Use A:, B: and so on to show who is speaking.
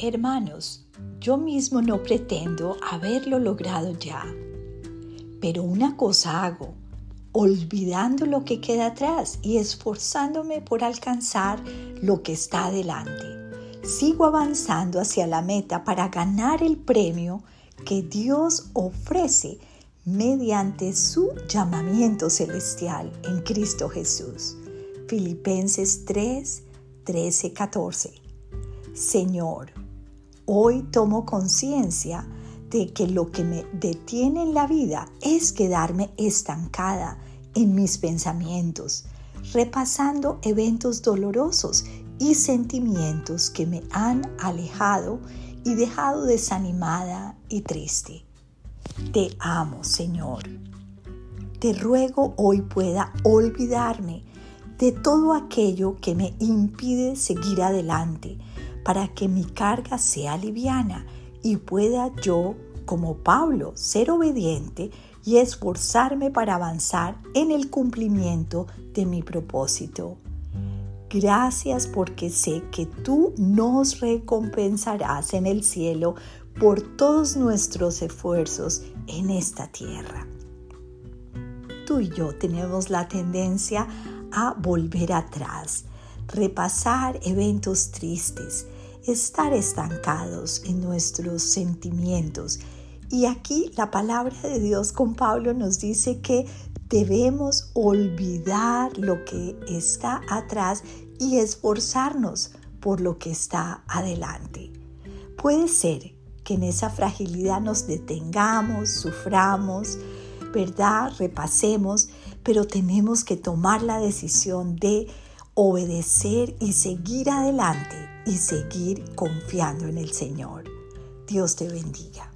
A: Hermanos, yo mismo no pretendo haberlo logrado ya, pero una cosa hago, olvidando lo que queda atrás y esforzándome por alcanzar lo que está adelante. Sigo avanzando hacia la meta para ganar el premio que Dios ofrece mediante su llamamiento celestial en Cristo Jesús. Filipenses 3, 13, 14. Señor, hoy tomo conciencia de que lo que me detiene en la vida es quedarme estancada en mis pensamientos, repasando eventos dolorosos y sentimientos que me han alejado y dejado desanimada y triste. Te amo, Señor. Te ruego hoy pueda olvidarme de todo aquello que me impide seguir adelante para que mi carga sea liviana y pueda yo, como Pablo, ser obediente y esforzarme para avanzar en el cumplimiento de mi propósito. Gracias porque sé que tú nos recompensarás en el cielo por todos nuestros esfuerzos en esta tierra. Tú y yo tenemos la tendencia a volver atrás, repasar eventos tristes, estar estancados en nuestros sentimientos. Y aquí la palabra de Dios con Pablo nos dice que debemos olvidar lo que está atrás y esforzarnos por lo que está adelante. Puede ser que en esa fragilidad nos detengamos, suframos, ¿verdad? Repasemos, pero tenemos que tomar la decisión de obedecer y seguir adelante y seguir confiando en el Señor. Dios te bendiga.